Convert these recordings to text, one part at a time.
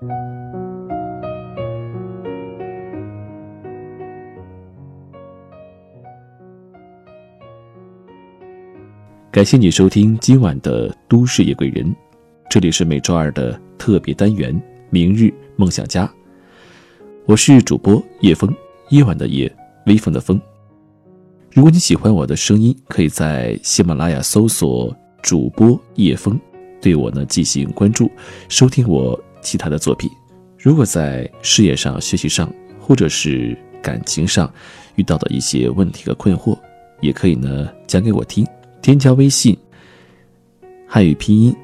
感谢你收听今晚的《都市夜归人》，这里是每周二的特别单元《明日梦想家》，我是主播叶枫，夜晚的夜，微风的风。如果你喜欢我的声音，可以在喜马拉雅搜索主播叶枫，对我呢进行关注，收听我其他的作品。如果在事业上、学习上，或者是感情上遇到的一些问题和困惑，也可以呢讲给我听。添加微信，汉语拼音，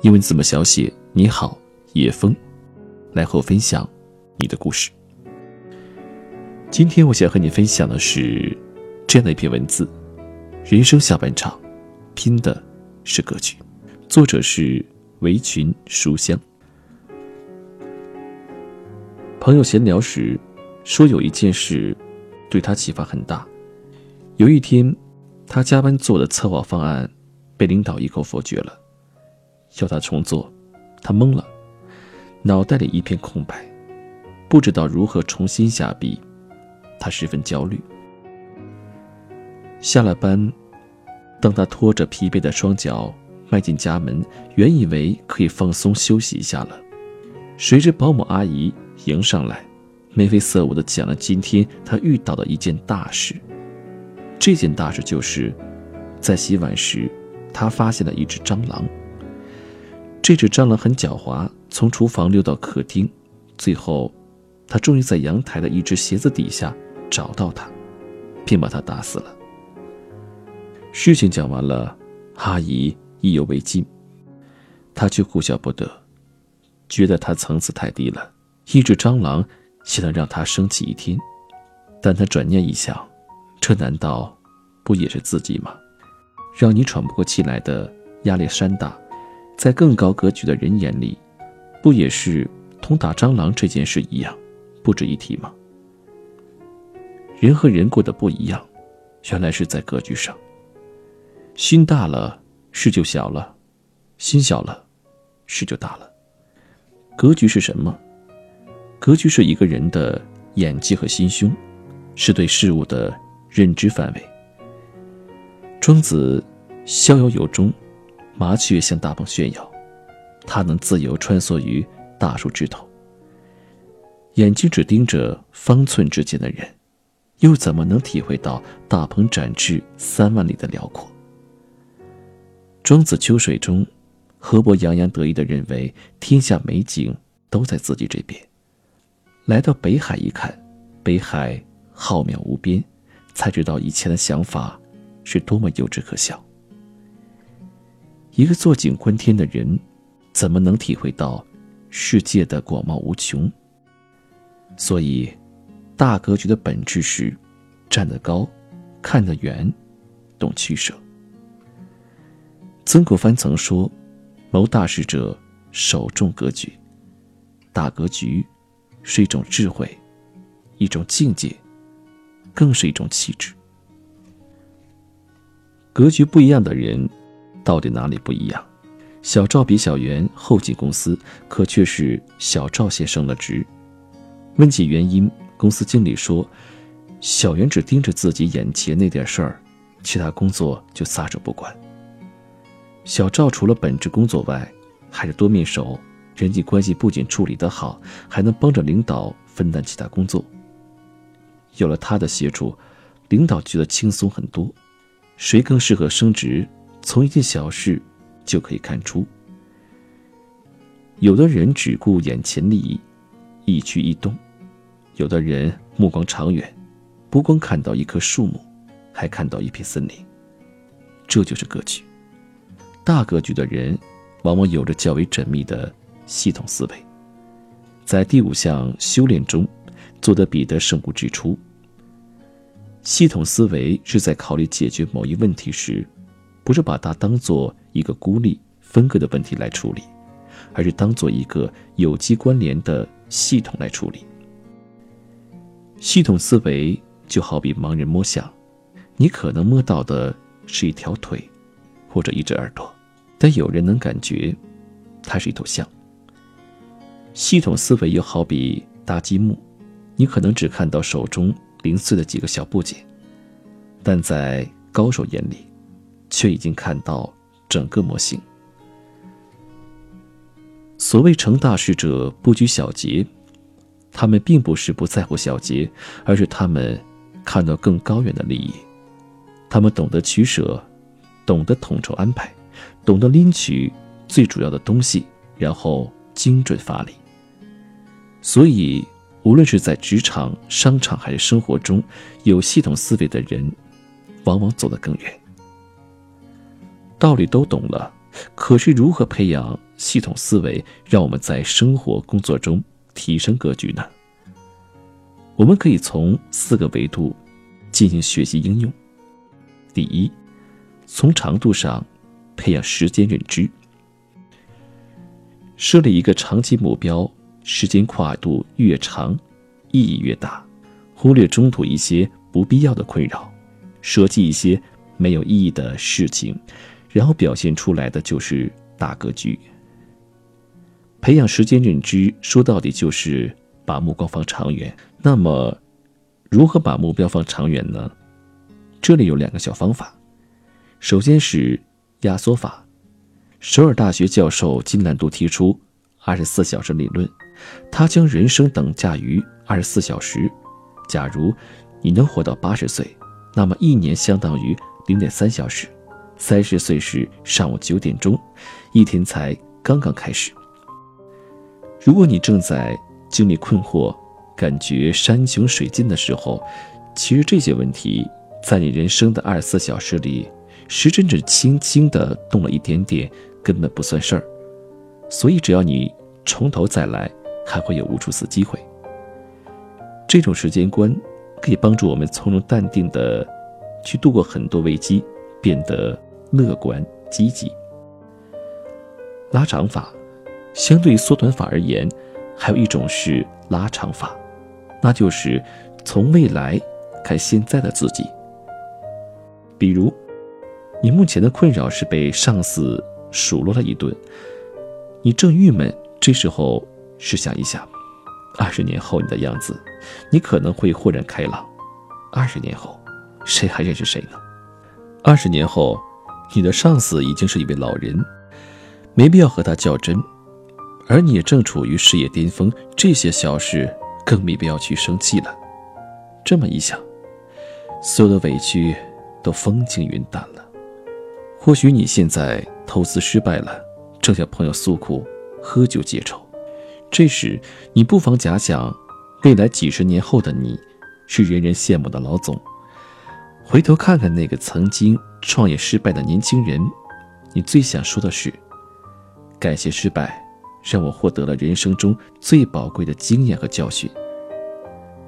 英文字母小写。你好，叶枫，来和我分享你的故事。今天我想和你分享的是这样的一篇文字：人生下半场，拼的是格局。作者是围裙书香。朋友闲聊时说，有一件事对他启发很大。有一天。他加班做的策划方案，被领导一口否决了，要他重做，他懵了，脑袋里一片空白，不知道如何重新下笔，他十分焦虑。下了班，当他拖着疲惫的双脚迈进家门，原以为可以放松休息一下了，谁知保姆阿姨迎上来，眉飞色舞地讲了今天他遇到的一件大事。这件大事就是，在洗碗时，他发现了一只蟑螂。这只蟑螂很狡猾，从厨房溜到客厅，最后，他终于在阳台的一只鞋子底下找到它，并把它打死了。事情讲完了，阿姨意犹未尽，他却哭笑不得，觉得他层次太低了，一只蟑螂也能让他生气一天。但他转念一想。这难道不也是自己吗？让你喘不过气来的亚历山大，在更高格局的人眼里，不也是同打蟑螂这件事一样，不值一提吗？人和人过得不一样，原来是在格局上。心大了，事就小了；心小了，事就大了。格局是什么？格局是一个人的眼界和心胸，是对事物的。认知范围。庄子逍遥游中，麻雀向大鹏炫耀，它能自由穿梭于大树枝头。眼睛只盯着方寸之间的人，又怎么能体会到大鹏展翅三万里的辽阔？庄子秋水中，河伯洋洋得意地认为天下美景都在自己这边。来到北海一看，北海浩渺无边。才知道以前的想法是多么幼稚可笑。一个坐井观天的人，怎么能体会到世界的广袤无穷？所以，大格局的本质是站得高，看得远，懂取舍。曾国藩曾说：“谋大事者，首重格局。大格局是一种智慧，一种境界。”更是一种气质。格局不一样的人，到底哪里不一样？小赵比小袁后进公司，可却是小赵先升了职。问起原因，公司经理说：“小袁只盯着自己眼前那点事儿，其他工作就撒手不管。小赵除了本职工作外，还是多面手，人际关系不仅处理得好，还能帮着领导分担其他工作。”有了他的协助，领导觉得轻松很多。谁更适合升职，从一件小事就可以看出。有的人只顾眼前利益，一举一动；有的人目光长远，不光看到一棵树木，还看到一片森林。这就是格局。大格局的人，往往有着较为缜密的系统思维。在第五项修炼中。做得比得胜物之初。系统思维是在考虑解决某一问题时，不是把它当做一个孤立分割的问题来处理，而是当做一个有机关联的系统来处理。系统思维就好比盲人摸象，你可能摸到的是一条腿，或者一只耳朵，但有人能感觉它是一头象。系统思维又好比搭积木，你可能只看到手中零碎的几个小部件，但在高手眼里，却已经看到整个模型。所谓成大事者不拘小节，他们并不是不在乎小节，而是他们看到更高远的利益。他们懂得取舍，懂得统筹安排，懂得拎取最主要的东西，然后精准发力。所以，无论是在职场、商场还是生活中，有系统思维的人，往往走得更远。道理都懂了，可是如何培养系统思维，让我们在生活工作中提升格局呢？我们可以从四个维度进行学习应用。第一，从长度上培养时间认知，设立一个长期目标。时间跨度越长，意义越大。忽略中途一些不必要的困扰，舍弃一些没有意义的事情，然后表现出来的就是大格局。培养时间认知，说到底就是把目光放长远。那么，如何把目标放长远呢？这里有两个小方法。首先是压缩法，首尔大学教授金南度提出二十四小时理论。他将人生等价于二十四小时。假如你能活到八十岁，那么一年相当于零点三小时。三十岁时上午九点钟，一天才刚刚开始。如果你正在经历困惑、感觉山穷水尽的时候，其实这些问题在你人生的二十四小时里，时针只轻轻地动了一点点，根本不算事儿。所以，只要你从头再来。还会有无数次机会。这种时间观可以帮助我们从容淡定的去度过很多危机，变得乐观积极。拉长法，相对于缩短法而言，还有一种是拉长法，那就是从未来看现在的自己。比如，你目前的困扰是被上司数落了一顿，你正郁闷，这时候。试想一下，二十年后你的样子，你可能会豁然开朗。二十年后，谁还认识谁呢？二十年后，你的上司已经是一位老人，没必要和他较真，而你也正处于事业巅峰，这些小事更没必要去生气了。这么一想，所有的委屈都风轻云淡了。或许你现在投资失败了，正向朋友诉苦，喝酒解愁。这时，你不妨假想，未来几十年后的你，是人人羡慕的老总。回头看看那个曾经创业失败的年轻人，你最想说的是：感谢失败，让我获得了人生中最宝贵的经验和教训。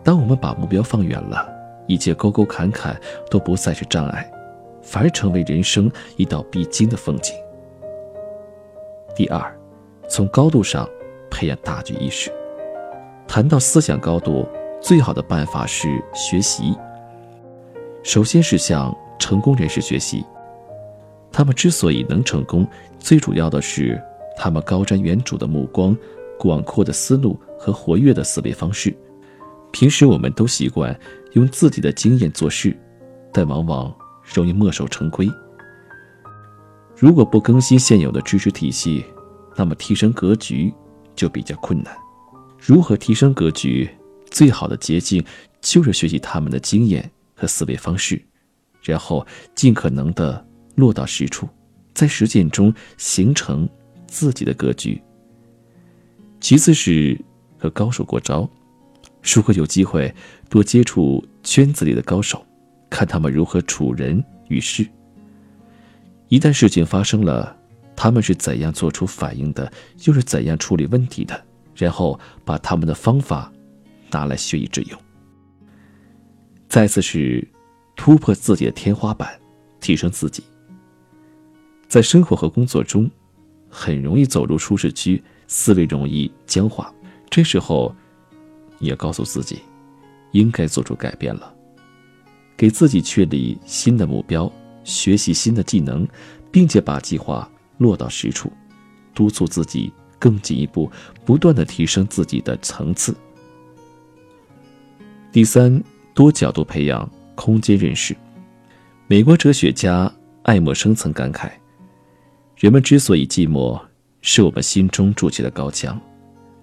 当我们把目标放远了，一切沟沟坎坎都不再是障碍，反而成为人生一道必经的风景。第二，从高度上。培养大局意识。谈到思想高度，最好的办法是学习。首先是向成功人士学习，他们之所以能成功，最主要的是他们高瞻远瞩的目光、广阔的思路和活跃的思维方式。平时我们都习惯用自己的经验做事，但往往容易墨守成规。如果不更新现有的知识体系，那么提升格局。就比较困难。如何提升格局？最好的捷径就是学习他们的经验和思维方式，然后尽可能的落到实处，在实践中形成自己的格局。其次是和高手过招。如果有机会多接触圈子里的高手，看他们如何处人与事。一旦事情发生了，他们是怎样做出反应的，又是怎样处理问题的？然后把他们的方法拿来学以致用。再次是突破自己的天花板，提升自己。在生活和工作中，很容易走入舒适区，思维容易僵化。这时候，你要告诉自己，应该做出改变了，给自己确立新的目标，学习新的技能，并且把计划。落到实处，督促自己更进一步，不断的提升自己的层次。第三，多角度培养空间认识。美国哲学家爱默生曾感慨：“人们之所以寂寞，是我们心中筑起的高墙，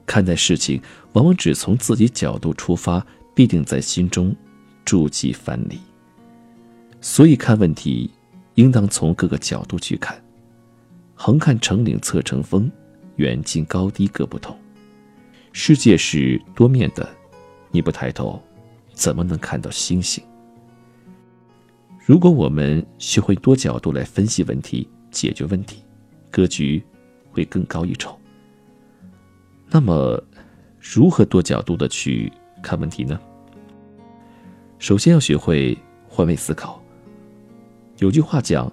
看待事情往往只从自己角度出发，必定在心中筑起藩篱。所以看问题，应当从各个角度去看，横看成岭侧成峰。”远近高低各不同，世界是多面的，你不抬头，怎么能看到星星？如果我们学会多角度来分析问题、解决问题，格局会更高一筹。那么，如何多角度的去看问题呢？首先要学会换位思考。有句话讲：“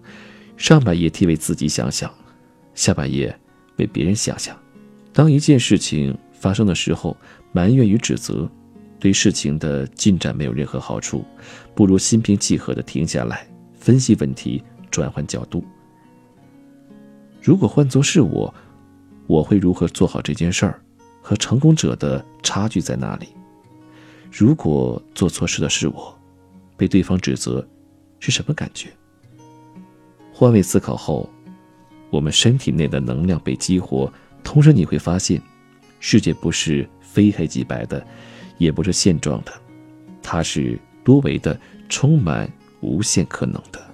上半夜替为自己想想，下半夜。”为别人想想，当一件事情发生的时候，埋怨与指责，对事情的进展没有任何好处，不如心平气和的停下来，分析问题，转换角度。如果换作是我，我会如何做好这件事儿？和成功者的差距在哪里？如果做错事的是我，被对方指责，是什么感觉？换位思考后。我们身体内的能量被激活，同时你会发现，世界不是非黑即白的，也不是现状的，它是多维的，充满无限可能的。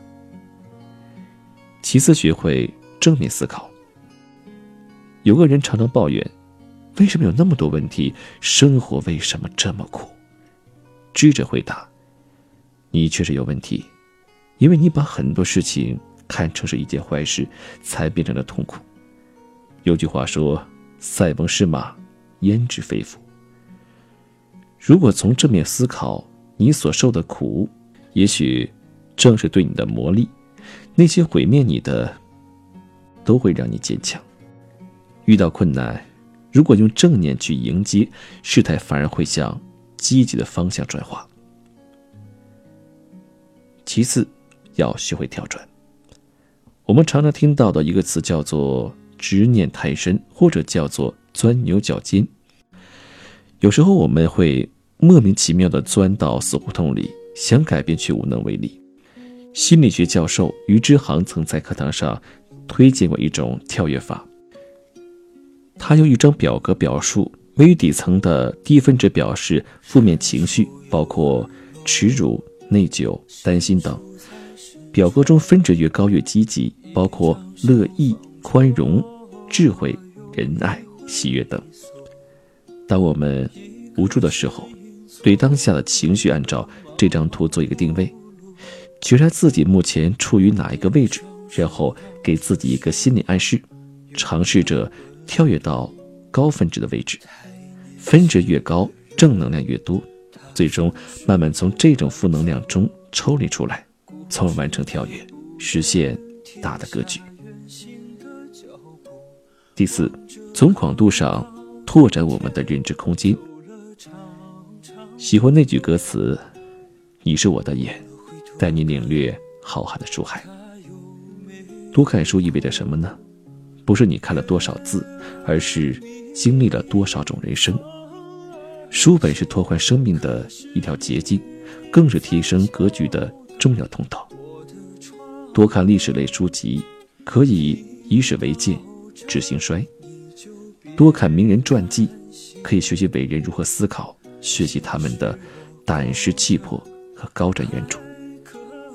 其次，学会正面思考。有个人常常抱怨，为什么有那么多问题？生活为什么这么苦？智者回答：你确实有问题，因为你把很多事情。看成是一件坏事，才变成了痛苦。有句话说：“塞翁失马，焉知非福。”如果从正面思考，你所受的苦，也许正是对你的磨砺。那些毁灭你的，都会让你坚强。遇到困难，如果用正念去迎接，事态反而会向积极的方向转化。其次，要学会跳转。我们常常听到的一个词叫做“执念太深”，或者叫做“钻牛角尖”。有时候我们会莫名其妙地钻到死胡同里，想改变却无能为力。心理学教授于之航曾在课堂上推荐过一种跳跃法。他用一张表格表述：位于底层的低分值表示负面情绪，包括耻辱、内疚、担心等。表格中分值越高越积极，包括乐意、宽容、智慧、仁爱、喜悦等。当我们无助的时候，对当下的情绪按照这张图做一个定位，觉察自己目前处于哪一个位置，然后给自己一个心理暗示，尝试着跳跃到高分值的位置。分值越高，正能量越多，最终慢慢从这种负能量中抽离出来。从而完成跳跃，实现大的格局。第四，从广度上拓展我们的认知空间。喜欢那句歌词：“你是我的眼，带你领略浩瀚的书海。”多看书意味着什么呢？不是你看了多少字，而是经历了多少种人生。书本是拓宽生命的一条捷径，更是提升格局的。重要通道。多看历史类书籍，可以以史为鉴，知兴衰；多看名人传记，可以学习伟人如何思考，学习他们的胆识气魄和高瞻远瞩；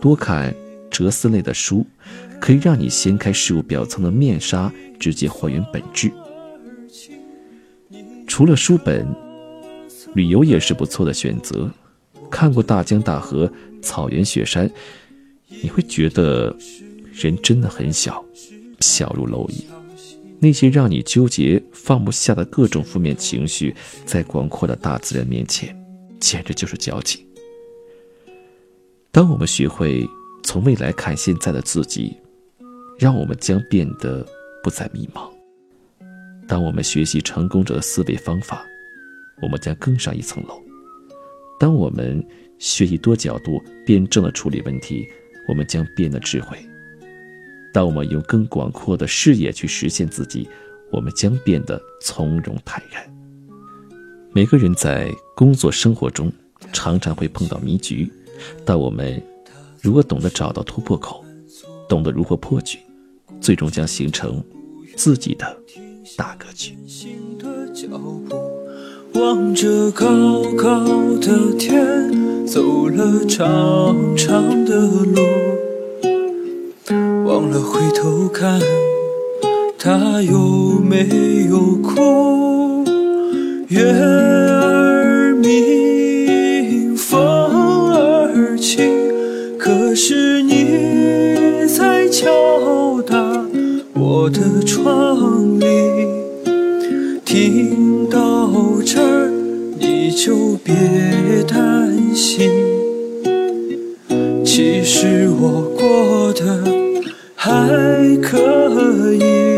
多看哲思类的书，可以让你掀开事物表层的面纱，直接还原本质。除了书本，旅游也是不错的选择。看过大江大河。草原雪山，你会觉得人真的很小，小如蝼蚁。那些让你纠结放不下的各种负面情绪，在广阔的大自然面前，简直就是矫情。当我们学会从未来看现在的自己，让我们将变得不再迷茫。当我们学习成功者的思维方法，我们将更上一层楼。当我们。学习多角度辩证的处理问题，我们将变得智慧。当我们用更广阔的视野去实现自己，我们将变得从容坦然。每个人在工作生活中常常会碰到迷局，但我们如果懂得找到突破口，懂得如何破局，最终将形成自己的大格局。望着高高的天，走了长长的路，忘了回头看，他有没有哭？月儿明，风儿轻，可是你在敲打我的窗棂。听到这儿，你就别担心。其实我过得还可以。